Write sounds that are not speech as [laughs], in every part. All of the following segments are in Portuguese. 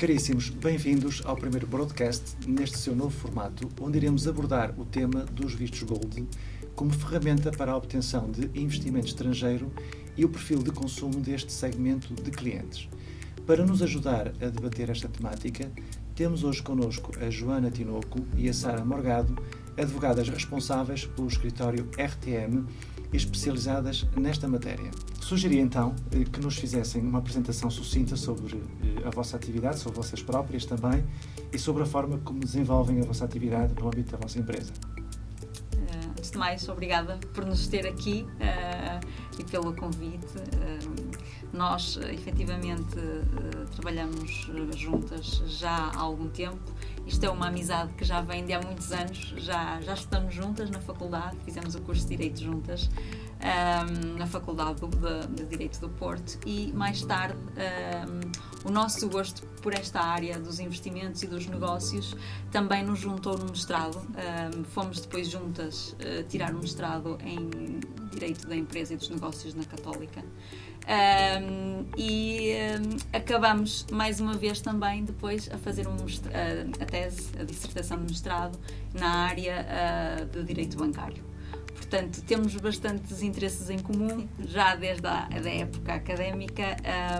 Caríssimos, bem-vindos ao primeiro broadcast neste seu novo formato, onde iremos abordar o tema dos vistos Gold como ferramenta para a obtenção de investimento estrangeiro e o perfil de consumo deste segmento de clientes. Para nos ajudar a debater esta temática, temos hoje connosco a Joana Tinoco e a Sara Morgado, advogadas responsáveis pelo escritório RTM especializadas nesta matéria. Sugeri então eh, que nos fizessem uma apresentação sucinta sobre eh, a vossa atividade, sobre vocês próprias também e sobre a forma como desenvolvem a vossa atividade no âmbito da vossa empresa. Uh, antes de mais, obrigada por nos ter aqui e pelo convite. Uh, nós, efetivamente, trabalhamos juntas já há algum tempo. Isto é uma amizade que já vem de há muitos anos. Já, já estamos juntas na faculdade, fizemos o curso de Direito juntas um, na Faculdade de, Direito do Porto e mais tarde um, o nosso gosto por esta área dos investimentos e dos negócios também nos juntou no mestrado. Um, fomos depois juntas uh, tirar o mestrado em Direito da Empresa e dos Negócios na Católica. Um, e um, acabamos mais uma vez também depois a fazer um, a, a tese, a dissertação de mestrado na área uh, de direito bancário. Portanto, temos bastantes interesses em comum, já desde a da época académica.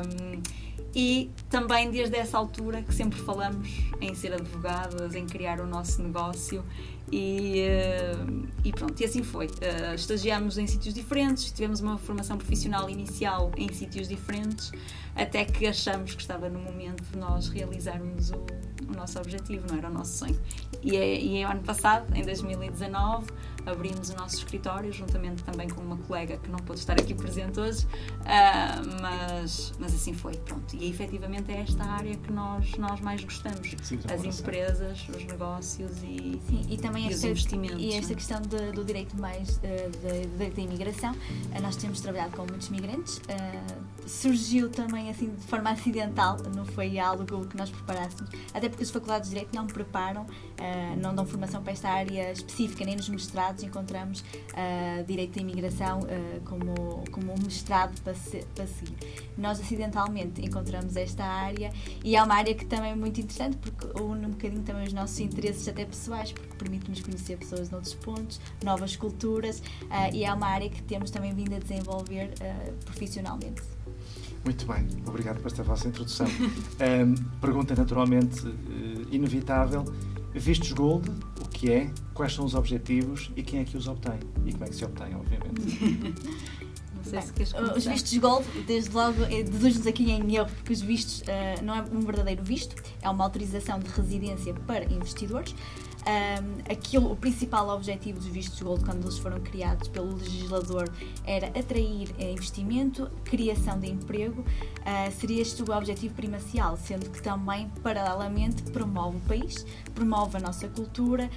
Um, e também desde essa altura que sempre falamos em ser advogadas, em criar o nosso negócio e, uh, e pronto, e assim foi. Uh, estagiámos em sítios diferentes, tivemos uma formação profissional inicial em sítios diferentes, até que achamos que estava no momento de nós realizarmos o, o nosso objetivo, não era o nosso sonho. E, é, e é ano passado, em 2019, abrimos o nosso escritório, juntamente também com uma colega que não pôde estar aqui presente hoje, uh, mas, mas assim foi, pronto. E efetivamente é esta área que nós, nós mais gostamos, Sim, as empresas, os negócios e, Sim, e também e esta, os investimentos. E esta questão de, do direito mais uh, da imigração, uh, nós temos trabalhado com muitos migrantes, uh, surgiu também assim de forma acidental, não foi algo que nós preparássemos, até porque as faculdades de Direito não preparam, não dão formação para esta área específica, nem nos mestrados encontramos uh, Direito da Imigração uh, como, como um mestrado para, se, para seguir. Nós acidentalmente encontramos esta área e é uma área que também é muito interessante porque une um bocadinho também os nossos interesses até pessoais, porque permite-nos conhecer pessoas noutros pontos, novas culturas e é uma área que temos também vindo a desenvolver profissionalmente. Muito bem, obrigado por esta vossa introdução. [laughs] um, pergunta naturalmente inevitável: vistos Gold, o que é, quais são os objetivos e quem é que os obtém? E como é que se obtém, obviamente. [laughs] Bem, os vistos Gold, desde logo, eh, deduz-nos aqui em erro, porque os vistos uh, não é um verdadeiro visto, é uma autorização de residência para investidores. Um, aquilo, o principal objetivo dos vistos gold quando eles foram criados pelo legislador era atrair eh, investimento, criação de emprego, uh, seria este o objetivo primacial, sendo que também, paralelamente, promove o país, promove a nossa cultura,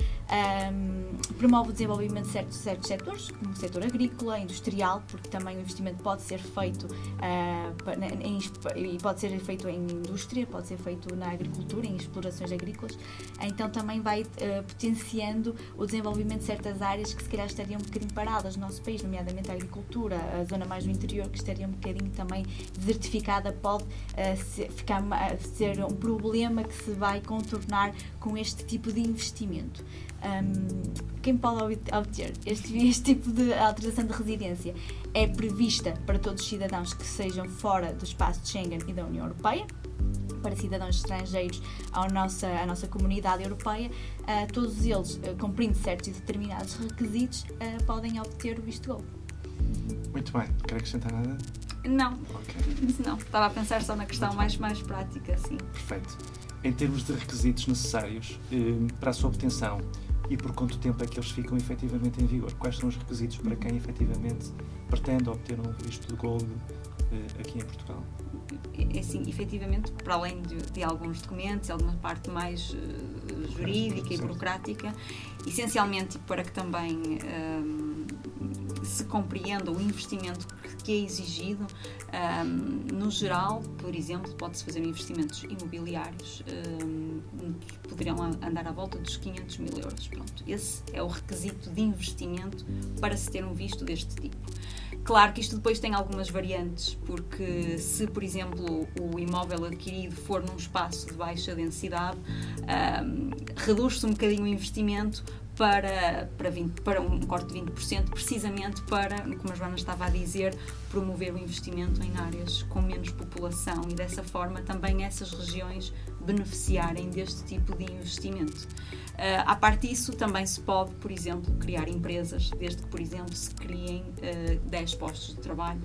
um, promove o desenvolvimento de certos, certos setores, como o setor agrícola, industrial, porque também o investimento pode ser feito uh, em, em, pode ser feito em indústria, pode ser feito na agricultura, em explorações agrícolas, então também vai uh, potenciando o desenvolvimento de certas áreas que se calhar estariam um bocadinho paradas no nosso país, nomeadamente a agricultura, a zona mais do interior que estaria um bocadinho também desertificada, pode uh, ser, ficar, ser um problema que se vai contornar com este tipo de investimento. Um, quem pode obter este, [laughs] este tipo de autorização de residência é prevista para todos os cidadãos que sejam fora do espaço de Schengen e da União Europeia para cidadãos estrangeiros à nossa, à nossa comunidade europeia, uh, todos eles, uh, cumprindo certos e determinados requisitos, uh, podem obter o visto gold. Muito bem, quer acrescentar nada? Não. Okay. [laughs] Não, estava a pensar só na questão mais, mais prática, sim. Perfeito. Em termos de requisitos necessários eh, para a sua obtenção e por quanto tempo é que eles ficam efetivamente em vigor? Quais são os requisitos para quem efetivamente pretende obter um visto de gold eh, aqui em Portugal? É assim, efetivamente, para além de, de alguns documentos, alguma parte mais uh, jurídica e burocrática, essencialmente para que também uh, se compreenda o investimento que é exigido. Um, no geral, por exemplo, pode-se fazer investimentos imobiliários um, que poderão andar à volta dos 500 mil euros. Pronto, esse é o requisito de investimento para se ter um visto deste tipo. Claro que isto depois tem algumas variantes, porque se, por exemplo, o imóvel adquirido for num espaço de baixa densidade, um, reduz-se um bocadinho o investimento para, para, 20, para um corte de 20%, precisamente para, como a Joana estava a dizer, promover o investimento em áreas com menos população e dessa forma também essas regiões beneficiarem deste tipo de investimento. Uh, a parte disso, também se pode, por exemplo, criar empresas, desde que, por exemplo, se criem uh, ah, 10 postos de trabalho.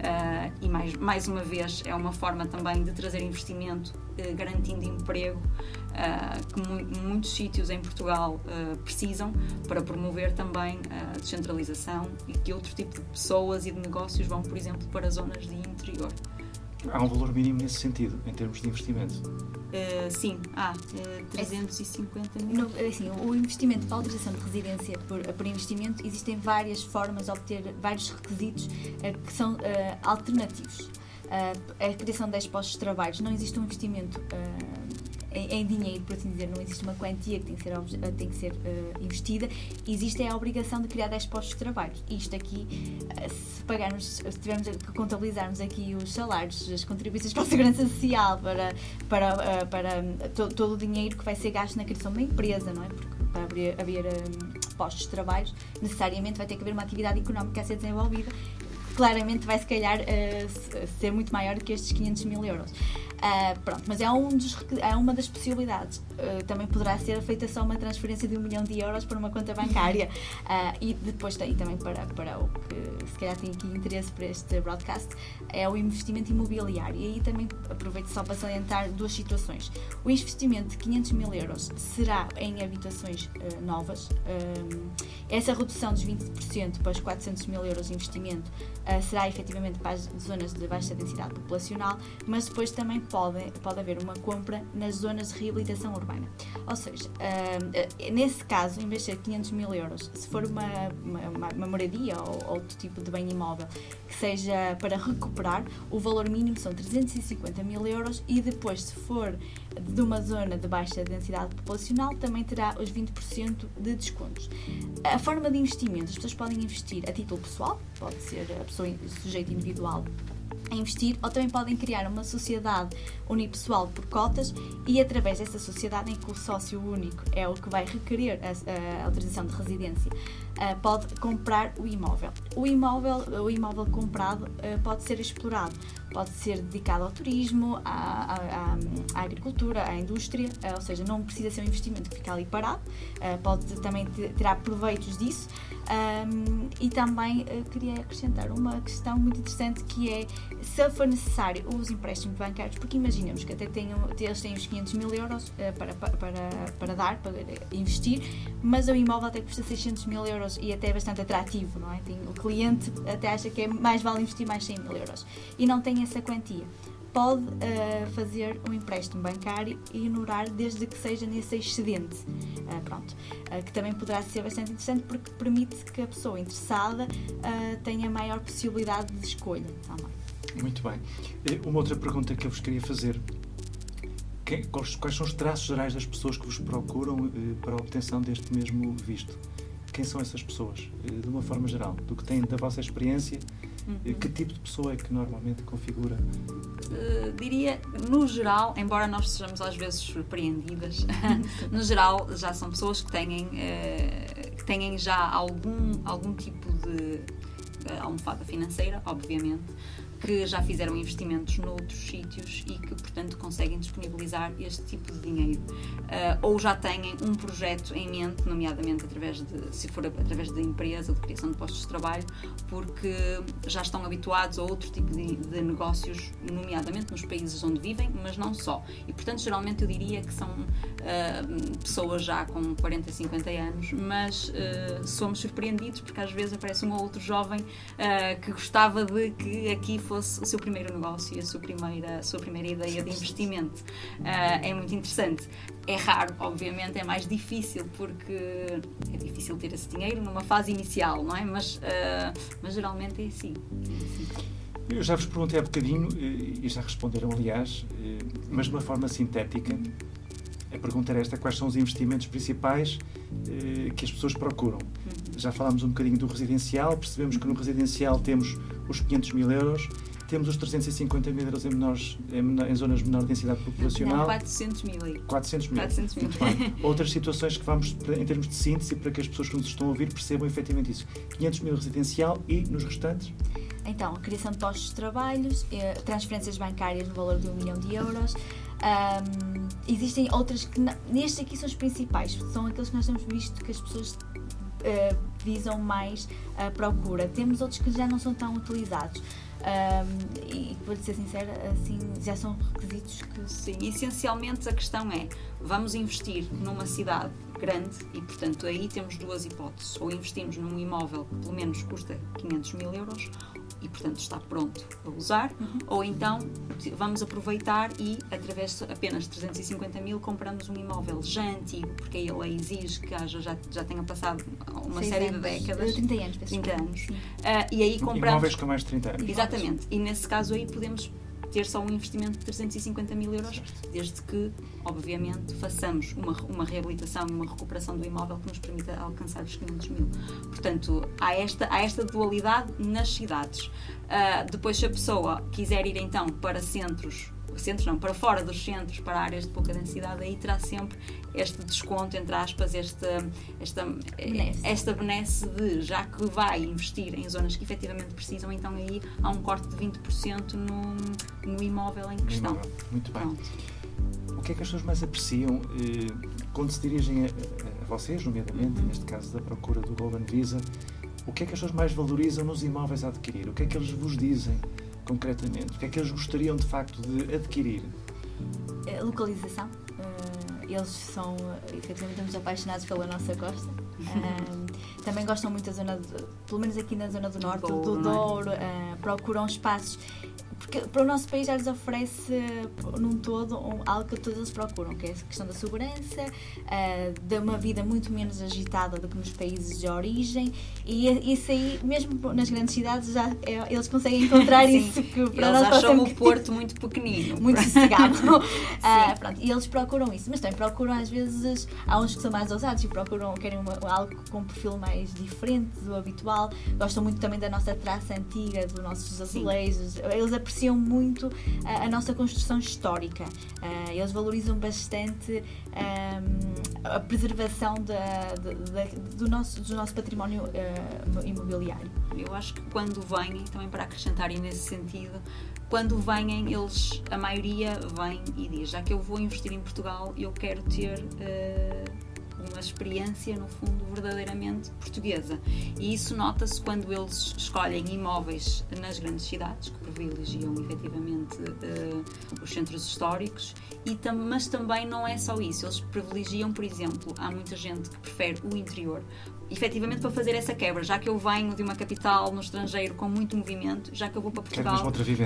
Uh, e mais, mais uma vez é uma forma também de trazer investimento uh, garantindo emprego uh, que mu muitos sítios em Portugal precisam para promover também a descentralização e que outro tipo de pessoas e de negócios vão, por exemplo, para zonas de interior. Há um valor mínimo nesse sentido, em termos de investimento? Uh, sim, há uh, 350 mil. No, assim, o investimento para autorização de residência por, por investimento, existem várias formas de obter vários requisitos uh, que são eh, alternativos. a criação de 10 postos de trabalho, não existe um investimento em, em, dinheiro, por assim dizer, não existe uma quantia que tem que ser, eh, tem que ser uh, investida, existe a obrigação de criar 10 postos de trabalho. Isto aqui, uh, se pagarmos, se tivermos que contabilizarmos aqui os salários, as contribuições para a segurança social, para, para, uh, para to, todo o dinheiro que vai ser gasto na criação de uma empresa, não é? Porque para haver, haver postos de trabalho, necessariamente vai ter que haver uma atividade económica a ser desenvolvida claramente vai se calhar uh, ser muito maior do que estes 500 mil euros. Uh, pronto, mas é, um dos, é uma das possibilidades. Uh, também poderá ser feita só uma transferência de um milhão de euros para uma conta bancária. Uh, [laughs] e depois tem também para, para o que se calhar tem aqui interesse para este broadcast, é o investimento imobiliário. E aí também aproveito só para salientar duas situações. O investimento de 500 mil euros será em habitações novas. essa redução dos 20% para os 400 mil euros de investimento será efetivamente para as zonas de baixa densidade populacional, mas depois também pode, pode haver uma compra nas zonas de reabilitação urbana. Ou seja, uh, nesse caso, ser 500 mil euros, se for uma, uma, uma moradia ou outro tipo de bem imóvel que seja para recuperar, o valor mínimo são 350 mil euros e depois, se for de uma zona de baixa densidade populacional, também terá os 20% de descontos. A forma de investimento, as pessoas podem investir a título pessoal, pode ser a pessoa, sujeito individual a investir ou também podem criar uma sociedade unipessoal por cotas e através dessa sociedade em que o sócio único é o que vai requerer a, a autorização de residência uh, pode comprar o imóvel. O imóvel, o imóvel comprado uh, pode ser explorado, pode ser dedicado ao turismo, à, à, à agricultura, à indústria, uh, ou seja, não precisa ser um investimento que fica ali parado, pode também tirar proveitos disso. Um, e também queria acrescentar uma questão muito interessante que é se for necessário os empréstimos bancários, porque imaginemos que até tenham, eles têm os 500 mil euros para, para, para, para dar, para investir, mas o imóvel até custa 600 mil euros e até é bastante atrativo, não é? Tem, o cliente até acha que é mais vale investir mais 100 mil euros e não tem essa quantia. Pode uh, fazer um empréstimo bancário e ignorar desde que seja nesse excedente. Uh, pronto. Uh, que também poderá ser bastante interessante porque permite que a pessoa interessada tenha maior possibilidade de escolha também. Muito bem. Uma outra pergunta que eu vos queria fazer quais, são os traços gerais das pessoas que vos procuram para a obtenção deste mesmo visto? quem são essas pessoas, eh, de uma forma geral, do que têm da vossa experiência, uhum. que tipo de pessoa é que normalmente configura? Uh, diria, no geral, embora nós sejamos às vezes surpreendidas, [laughs] no geral já são pessoas que têm, uh, que têm já algum, algum tipo de almofada financeira, obviamente, que já fizeram investimentos noutros sítios e que, portanto, conseguem disponibilizar este tipo de dinheiro. Uh, ou já têm um projeto em mente, nomeadamente através de, se for através de empresa, de criação de postos de trabalho, porque já estão habituados a outro tipo de, de negócios, nomeadamente nos países onde vivem, mas não só. E, portanto, geralmente eu diria que são uh, pessoas já com 40, 50 anos, mas uh, somos surpreendidos porque às vezes aparece um ou outro jovem que gostava de que aqui fosse o seu primeiro negócio e a sua primeira, a sua primeira ideia de investimento. Uh, é muito interessante. É raro, obviamente, é mais difícil porque é difícil ter esse dinheiro numa fase inicial, não é? Mas, uh, mas geralmente é assim. É assim. Eu já vos perguntei há bocadinho, e já responderam, aliás, mas de uma forma sintética. A pergunta era esta: quais são os investimentos principais que as pessoas procuram? Já falámos um bocadinho do residencial, percebemos que no residencial temos os 500 mil euros, temos os 350 mil euros em, menores, em, em zonas de menor densidade populacional. Não, 400 mil. 400 mil. 400 mil. [laughs] Outras situações que vamos, em termos de síntese, para que as pessoas que nos estão a ouvir percebam efetivamente isso. 500 mil residencial e nos restantes? Então, a criação de postos de trabalhos, eh, transferências bancárias no valor de um milhão de euros. Um, existem outras que, nestes aqui são os principais, são aqueles que nós temos visto que as pessoas uh, visam mais a procura. Temos outros que já não são tão utilizados. Um, e vou ser sincera, assim, já são requisitos que. Sim, essencialmente a questão é: vamos investir numa cidade grande e, portanto, aí temos duas hipóteses. Ou investimos num imóvel que pelo menos custa 500 mil euros, e, portanto, está pronto a usar, uhum. ou então vamos aproveitar e, através de apenas 350 mil, compramos um imóvel já antigo, porque a lei exige que haja, já, já tenha passado uma série anos, de décadas 30 anos, 30 anos. Uh, e aí compramos. Imóveis com mais de 30 anos. Exatamente. E nesse caso aí podemos ter só um investimento de 350 mil euros, desde que, obviamente, façamos uma, uma reabilitação e uma recuperação do imóvel que nos permita alcançar os 500 mil. Portanto, há esta, há esta dualidade nas cidades. Uh, depois, se a pessoa quiser ir então para centros centros não, para fora dos centros, para áreas de pouca densidade, aí terá sempre este desconto, entre aspas, esta, esta, benesse. esta benesse de, já que vai investir em zonas que efetivamente precisam, então aí há um corte de 20% no, no imóvel em questão. Imóvel. Muito bem. Pronto. O que é que as pessoas mais apreciam eh, quando se dirigem a, a, a vocês, nomeadamente, uhum. neste caso da procura do Golden Visa? O que é que as pessoas mais valorizam nos imóveis a adquirir? O que é que eles vos dizem? Concretamente? O que é que eles gostariam de facto de adquirir? A localização. Uh, eles são efetivamente muito apaixonados pela nossa costa. Uh, também gostam muito da zona, de, pelo menos aqui na zona do norte, Douro, do Douro, uh, procuram espaços porque para o nosso país já lhes oferece, num todo, um, algo que todos eles procuram, que é a questão da segurança, uh, de uma vida muito menos agitada do que nos países de origem, e isso aí, mesmo nas grandes cidades, já é, eles conseguem encontrar [laughs] isso. Que para eles nós acham o Porto muito pequenino. [laughs] Muito sossegado. [laughs] uh, pronto, e eles procuram isso, mas também procuram, às vezes, há uns que são mais ousados e procuram, querem uma, algo com um perfil mais diferente do habitual, gostam muito também da nossa traça antiga, dos nossos azulejos, Sim. eles apreciam apreciam muito a, nossa construção histórica. Uh, eles valorizam bastante um, ah, a preservação da, da, do, nosso, do nosso património uh, imobiliário. Eu acho que quando vêm, também para acrescentarem nesse sentido, quando vêm, eles, a maioria vem e diz: já que eu vou investir em Portugal, eu quero ter. Uma experiência, no fundo, verdadeiramente portuguesa. E isso nota-se quando eles escolhem imóveis nas grandes cidades, que privilegiam efetivamente uh, os centros históricos, e tam mas também não é só isso. Eles privilegiam, por exemplo, há muita gente que prefere o interior, efetivamente para fazer essa quebra, já que eu venho de uma capital no estrangeiro com muito movimento, já que eu vou para Portugal, quero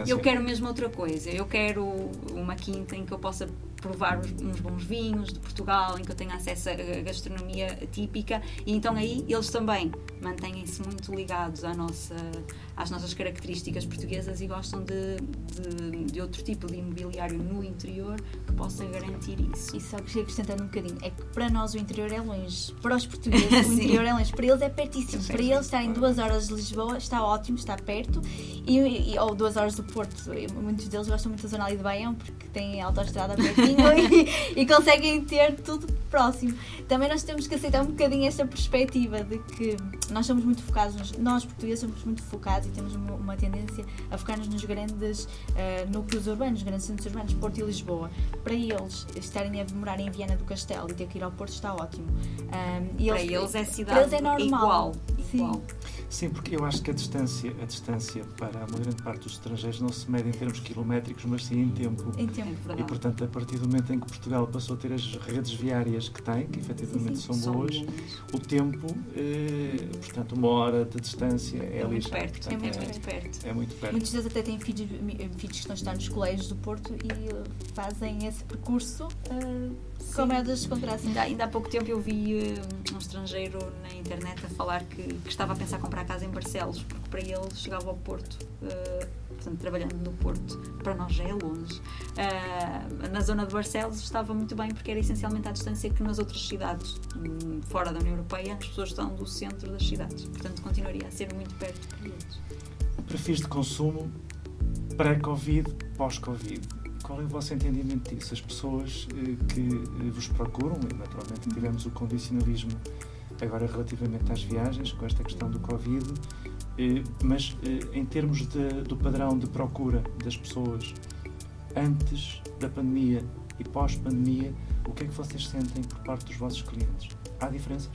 eu quero mesmo outra coisa. Eu quero uma quinta em que eu possa provar uns bons vinhos de Portugal, em que eu tenha acesso à gastronomia típica, e então aí eles também mantêm-se muito ligados à nossa, às nossas características portuguesas e gostam de, de, de, outro tipo de imobiliário no interior que possa garantir isso. E só que acrescentando um bocadinho, é que para nós o interior é longe, para os [laughs] portugueses o interior é longe, para eles é pertíssimo, para eles estarem duas horas de Lisboa está ótimo, está perto, e, e, ou duas horas do Porto, muitos deles gostam muito da zona ali de Baião porque têm autoestrada pertinho e, [laughs] e, conseguem ter tudo próximo. Também nós temos que aceitar um bocadinho esta perspectiva de que nós somos muito focados, nos, nós portugueses somos muito focados e temos uma, uma tendência a focar-nos nos grandes uh, núcleos urbanos, grandes centros urbanos, Porto e Lisboa. Para eles estarem a morar em Viana do Castelo e ter que ir ao Porto está ótimo. Um, eles, para eles é cidade eles é normal. igual. Sim. Sim, porque eu acho que a distância, a distância para uma grande parte dos estrangeiros não se mede em termos quilométricos, mas sim em tempo. Em tempo, é E, portanto, a partir do momento em que Portugal passou a ter as redes viárias que tem, que efetivamente sim, sim. são, boas, o tempo, eh, portanto, uma hora de distância é, é muito perto. Portanto, é, muito, é, perto. É muito perto. Muitos deles até têm filhos, filhos que estão a estar nos colégios do Porto e fazem esse percurso uh, com a maior das Ainda, ainda há pouco tempo eu vi uh, um estrangeiro na internet a falar que, que estava a pensar comprar casa em Barcelos, porque para ele chegava ao Porto, uh, portanto, trabalhando no Porto, para nós já é longe. Uh, na zona de Barcelos estava muito bem, porque era essencialmente à distância que nas outras cidades, um, fora da União Europeia, as pessoas estão do centro das cidades. Portanto, continuaria a ser muito perto para eles. Perfis de consumo pré-Covid, pós-Covid. Qual é o vosso entendimento disso? As pessoas eh, que eh, vos procuram, e naturalmente tivemos o condicionalismo agora relativamente às viagens, com esta questão do Covid, mas eh, em termos de, do padrão de procura das pessoas antes da pandemia e pós-pandemia, o que é que vocês sentem por parte dos vossos clientes? Há diferenças?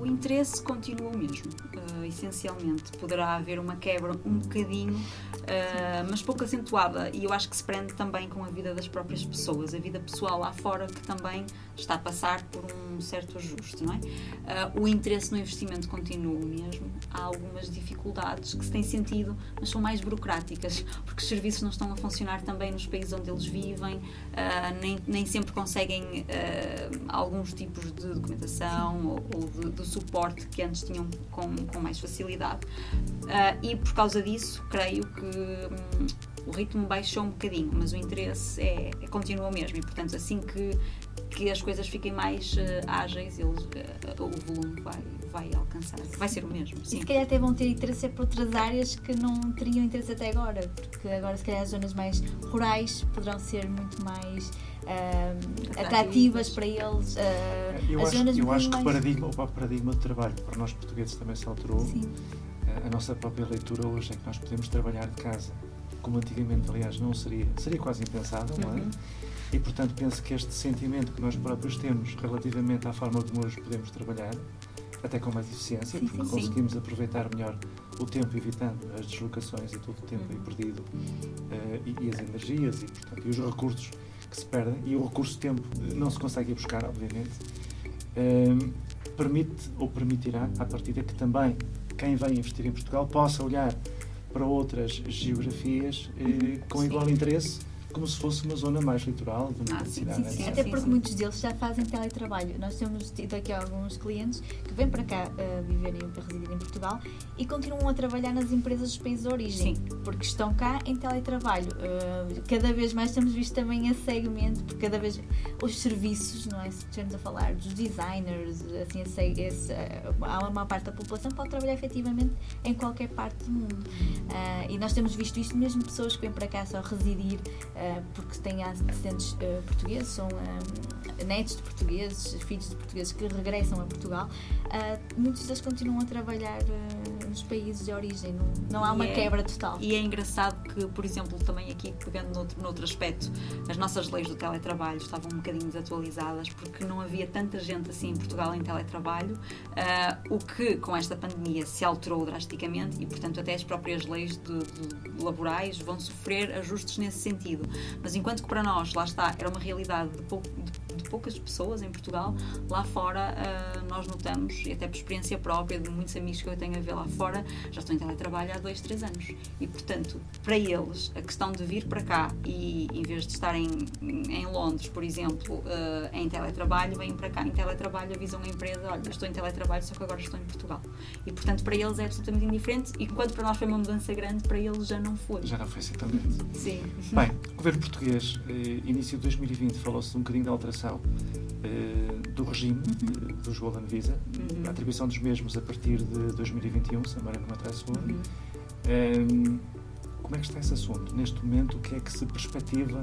O interesse continua o mesmo, uh, essencialmente. Poderá haver uma quebra um bocadinho, uh, mas pouco acentuada, e eu acho que se prende também com a vida das próprias pessoas, a vida pessoal lá fora, que também está a passar por um certo ajuste, não é? Uh, o interesse no investimento continua o mesmo. Há algumas dificuldades que se têm sentido, mas são mais burocráticas, porque os serviços não estão a funcionar também nos países onde eles vivem, nem, nem sempre conseguem alguns tipos de documentação ou, ou de, do suporte que antes tinham com, com mais facilidade. Uh, e por causa disso, creio que hum, o ritmo baixou um bocadinho, mas o interesse é, é continua o mesmo. E, portanto, assim que, que as coisas fiquem mais uh, ágeis, eles, uh, o volume vai, vai alcançar. Vai ser o mesmo. Sim. E se calhar até vão ter interesse por outras áreas que não teriam interesse até agora, porque agora, se calhar, as zonas mais rurais poderão ser muito mais uh, atrativas para eles. Uh, eu as acho, zonas eu acho que mais... paradigma, o paradigma de trabalho para nós portugueses também se alterou. Sim. Uh, a nossa própria leitura hoje é que nós podemos trabalhar de casa, como antigamente, aliás, não seria, seria quase impensável, uhum. não é? Uhum. E, portanto, penso que este sentimento que nós próprios temos relativamente à forma como hoje podemos trabalhar, até com mais eficiência, sim, porque sim, conseguimos sim. aproveitar melhor o tempo, evitando as deslocações e todo o tempo uhum. perdido uh, e, e, as energias e, portanto, e os recursos que se perdem e o recurso tempo não se consegue buscar, obviamente, um, permite ou permitirá, à partida, que também quem vem investir em Portugal possa olhar para outras geografias eh, com igual interesse como se fosse uma zona mais litoral de uma ah, cidade. Sim, sim, Até porque muitos deles já fazem teletrabalho. Nós temos tido aqui alguns clientes que vêm para cá uh, viverem para residir em Portugal e continuam a trabalhar nas empresas dos países de origem, sim. porque estão cá em teletrabalho. Uh, cada vez mais temos visto também esse segmento, porque cada vez os serviços, não é? Se estivermos a falar dos designers, assim, esse, esse, uh, há uma parte da população que pode trabalhar efetivamente em qualquer parte do mundo. e nós temos visto isto mesmo pessoas que vêm para cá só residir eh, porque têm antecedentes uh, portugueses, são uh, netos de portugueses, filhos de portugueses que regressam a Portugal, muitos deles continuam a trabalhar nos países de origem, não, não há uma é, quebra total. E é engraçado que, por exemplo, também aqui pegando noutro, noutro aspecto, as nossas leis do teletrabalho estavam um bocadinho desatualizadas porque não havia tanta gente assim em Portugal em teletrabalho, o que com esta pandemia se alterou drasticamente e, portanto, até as próprias leis de, de laborais vão sofrer ajustes nesse sentido. Mas enquanto que para nós, lá está, era uma realidade de, pou, de, de poucas pessoas em Portugal, lá fora uh, nós notamos, e até por experiência própria de muitos amigos que eu tenho a ver lá fora, já estão em teletrabalho há dois, três anos. E portanto, para eles, a questão de vir para cá e em vez de estarem em Londres, por exemplo, uh, em teletrabalho, vêm para cá em teletrabalho, avisam a empresa: olha, estou em teletrabalho, só que agora estou em Portugal. E portanto, para eles é absolutamente indiferente, e enquanto para nós foi uma mudança grande, para eles já não foi. Já não foi assim também. Sim. Bem, governo português, eh, início de 2020, falou-se um bocadinho da alteração do regime uhum. Eh, dos Golden Visa, uhum. a atribuição dos mesmos a partir de 2021, se a memória não me atrás uhum. um, Como é que está esse assunto? Neste momento, o que é que se perspectiva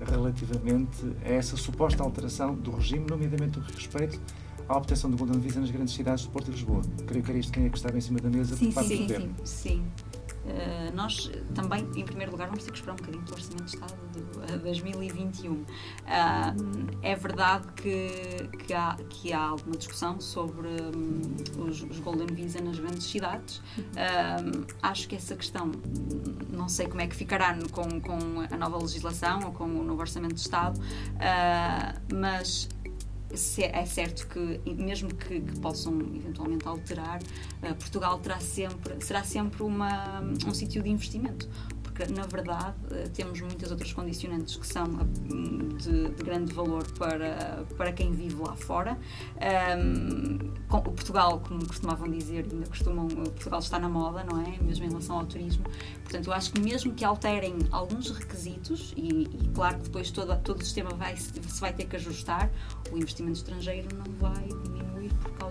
relativamente a essa suposta alteração do regime, nomeadamente no respeito à obtenção do Golden Visa nas grandes cidades do Porto e Lisboa? Creio que era isto quem é que estava em cima da mesa sim, para sim, sim, sim. Uh, nós também, em primeiro lugar, vamos ter que esperar um bocadinho pelo Orçamento de Estado de 2021. Uh, é verdade que, que, há, que há alguma discussão sobre um, os, os, Golden Visa nas grandes cidades. Uh, acho que essa questão, não sei como é que ficará com, com a nova legislação ou com o novo Orçamento de Estado, mas é certo que, mesmo que, que possam eventualmente alterar, uh, Portugal terá sempre, será sempre uma, um sítio de investimento porque na verdade eh, temos muitas outras condicionantes que são de, de grande valor para, para quem vive lá fora. Um, com, Portugal, como costumavam dizer, ainda costumam, Portugal está na moda, não é? Mesmo em relação ao turismo. Portanto, eu acho que mesmo que alterem alguns requisitos, e, e claro que depois todo, todo o sistema vai, se vai ter que ajustar, o investimento estrangeiro não vai diminuir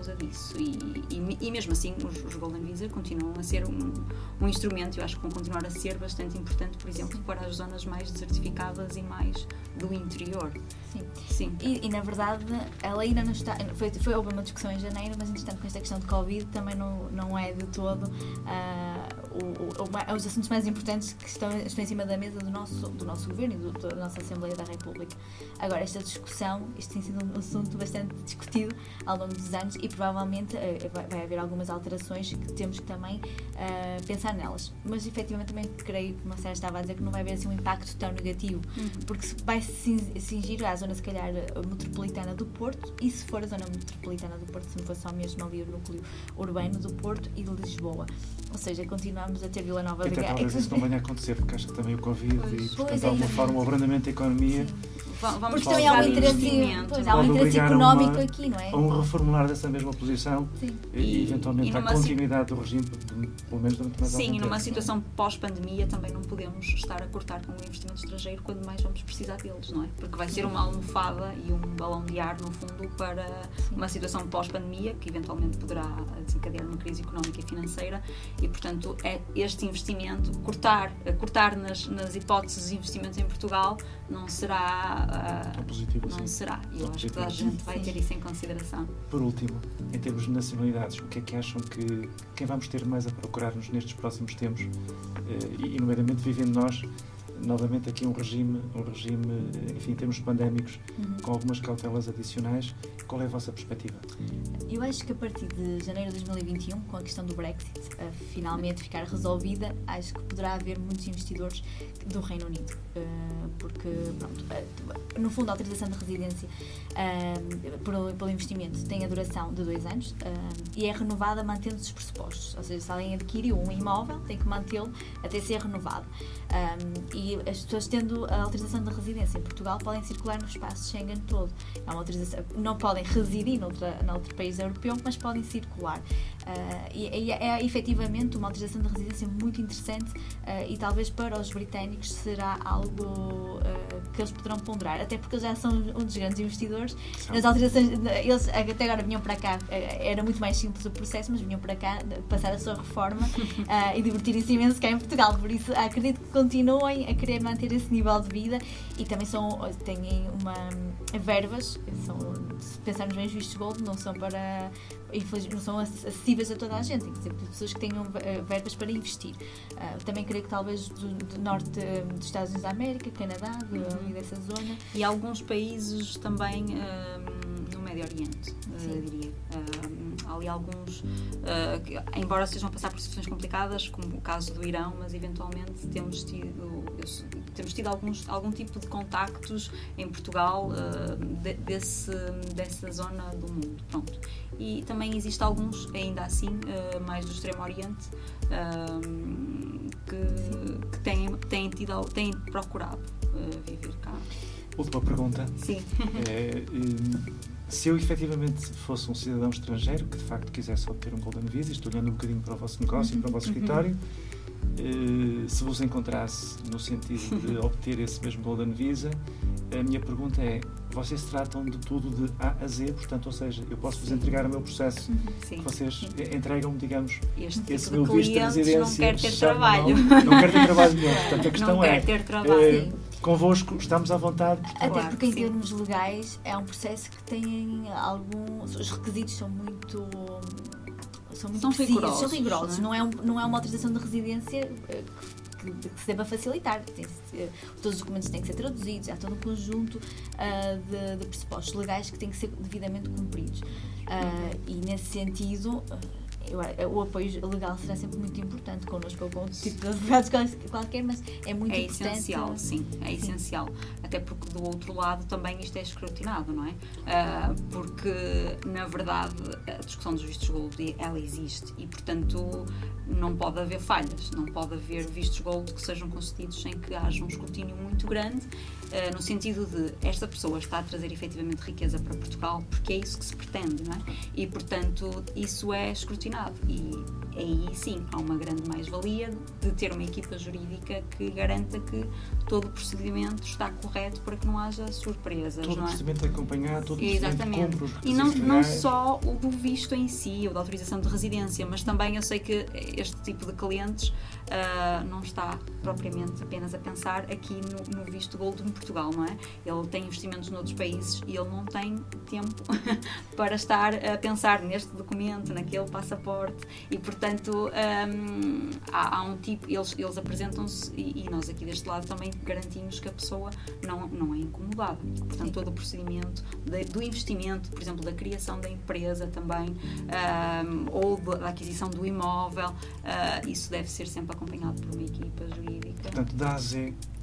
causa disso. E, e, e mesmo assim, os, os, Golden Visa continuam a ser um, um instrumento, eu acho que vão continuar a ser bastante importante, por exemplo, para as zonas mais desertificadas e mais do interior. Sim. Sim. E, e, na verdade, ela ainda não está. Foi, foi houve uma discussão em janeiro, mas entretanto, com esta questão de Covid, também não, não é de todo. Uh, o, o, os assuntos mais importantes que estão, estão em cima da mesa do nosso, do nosso governo e do, da nossa Assembleia da República. Agora, esta discussão, isto tem sido um assunto bastante discutido ao longo dos anos e provavelmente uh, vai, vai, haver algumas alterações que temos que também uh, pensar nelas. Mas efetivamente também creio que uma estava a dizer que não vai haver assim um impacto tão negativo, uhum. porque vai se cingir à zona, se calhar, metropolitana do Porto e se for a zona metropolitana do Porto, se não for só mesmo ali o núcleo urbano do Porto e de Lisboa. Ou seja, continuamos a ter Vila Nova de Gaia. Talvez isso não venha a acontecer, porque acho que também o Covid pois, e, portanto, de alguma forma, o abrandamento da economia. Sim vamos Porque também há um interesse, pois, há um interesse económico uma, aqui, não é? A um reformular dessa mesma posição Sim. e, e eventualmente e a continuidade do regime, pelo menos durante mais Sim, e numa situação pós-pandemia também não podemos estar a cortar com o investimento estrangeiro quando mais vamos precisar deles, não é? Porque vai ser uma almofada e um balão de ar, no fundo, para Sim. uma situação pós-pandemia que eventualmente poderá desencadear uma crise económica e financeira e, portanto, é este investimento, cortar, cortar nas, nas hipóteses de investimentos em Portugal não será positivo, não sim. será. Eu acho que toda a gente vai ter isso em consideração. Por último, em termos de nacionalidades, o que é que acham que quem vamos ter mais a procurar-nos nestes próximos tempos, uh, e, nomeadamente vivendo nós novamente aqui um regime, um regime, enfim, em termos pandémicos, uhum. com algumas cautelas adicionais. Qual é a vossa perspectiva? Eu acho que a partir de janeiro de 2021, com a questão do Brexit finalmente ficar resolvida, acho que poderá haver muitos investidores do Reino Unido. Uh, porque, pronto, uh, no fundo, a autorização de residência uh, pelo, pelo, investimento tem a duração de dois anos e é renovada mantendo os pressupostos. Ou seja, se alguém adquiriu um imóvel, tem que mantê-lo até ser renovado. e as pessoas tendo a autorização de residência em Portugal podem circular no espaço Schengen todo. É uma autorização, não podem residir noutra, noutro país europeu, mas podem circular. Uh, e, e é, é efetivamente uma autorização de residência muito interessante uh, e talvez para os britânicos será algo uh, que eles poderão ponderar, até porque eles já são um dos grandes investidores. As autorizações, eles até agora vinham para cá, era muito mais simples o processo, mas vinham para cá passar a sua reforma [laughs] e divertirem-se imenso cá em Portugal. Por isso, acredito que continuem a querer manter esse nível de vida e também são, têm uma verbas, são, se pensarmos bem, os vistos gold não são para não são acessíveis a toda a gente, tem que ser pessoas que tenham eh, verbas para investir. Uh, também creio que talvez do, do norte uh, dos Estados Unidos da América, Canadá, do, uhum. dessa zona. E alguns países também uh, no Médio Oriente, diria. há ali alguns, embora sejam a passar por situações complicadas, como o caso do Irão, mas eventualmente temos tido, temos tido alguns, algum tipo de contactos em Portugal de, desse, dessa zona do mundo. Pronto. E também existe alguns, ainda assim, uh, mais do Extremo Oriente, uh, que, que têm, têm, tido, têm procurado uh, viver cá. Última pergunta. Sim. É, se eu efetivamente fosse um cidadão estrangeiro que de facto quisesse obter um Golden Visa, estou olhando um bocadinho para o vosso negócio e para o vosso uhum. Escritório, se vos encontrasse no sentido de [laughs] obter esse mesmo Golden Visa, a minha pergunta é: vocês tratam de tudo de A a Z, portanto, ou seja, eu posso vos entregar o meu processo, uhum. Sim. vocês entregam, digamos, este tipo esse meu visto de residência. Não quer ter trabalho. Não, não quer ter trabalho nenhum. [laughs] Portanto, a questão não é. Quer ter trabalho. É, convosco estamos à vontade. Até claro, porque, em sim. termos legais, é um processo que tem alguns. Os requisitos são muito são muito são rigorosos, são rigorosos. Não é? Não, é um, não é uma autorização de residência que, que, que se deva facilitar. Tem, todos os documentos têm que ser traduzidos, há todo um conjunto uh, de, de pressupostos legais que têm que ser devidamente cumpridos. Uh, e nesse sentido eu, o apoio legal será sempre muito importante connosco ou com outro tipo de advogados qualquer, mas é muito é importante. É essencial, sim, é sim. essencial. Até porque do outro lado também isto é escrutinado, não é? Uh, porque, na verdade, a discussão dos vistos gold, ela existe e, portanto, não pode haver falhas, não pode haver vistos gold que sejam concedidos sem que haja um escrutínio muito grande uh, no sentido de esta pessoa está a trazer efetivamente riqueza para Portugal porque é isso que se pretende, não é? E, portanto, isso é escrutinado e aí sim há uma grande mais-valia de ter uma equipa jurídica que garanta que todo o procedimento está correto para que não haja surpresas. Todo o é? procedimento é acompanhado, todo o Exatamente. E não, não só o do visto em si, ou da autorização de residência, mas também eu sei que este tipo de clientes uh, não está propriamente apenas a pensar aqui no, no visto Gold em Portugal, não é? Ele tem investimentos noutros países e ele não tem tempo [laughs] para estar a pensar neste documento, naquele passaporte e, portanto, um, há, há, um tipo, eles, eles apresentam-se e, e, nós aqui deste lado também garantimos que a pessoa não, não é incomodada. Portanto, Sim. todo o procedimento de, do investimento, por exemplo, da criação da empresa também, um, ou da aquisição do imóvel, uh, isso deve ser sempre acompanhado por uma equipa jurídica. Portanto, da AZ,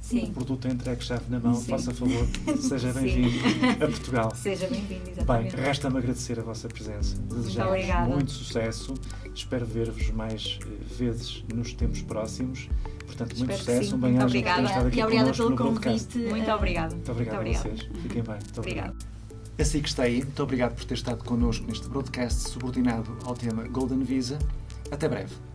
Sim. o produto é entregue chave na mão, Sim. faça favor, seja [laughs] bem-vindo a Portugal. Seja bem-vindo, exatamente. Bem, resta-me agradecer a vossa presença, desejar muito sucesso, espero ver-vos mais eh, vezes nos tempos próximos. Portanto, muito espero sucesso, um por estar aqui e obrigada pelo convite. Muito obrigada. Muito obrigado muito a vocês. Fiquem bem. Muito obrigado. obrigado. Assim que está aí, muito obrigado por ter estado connosco neste broadcast subordinado ao tema Golden Visa. Até breve.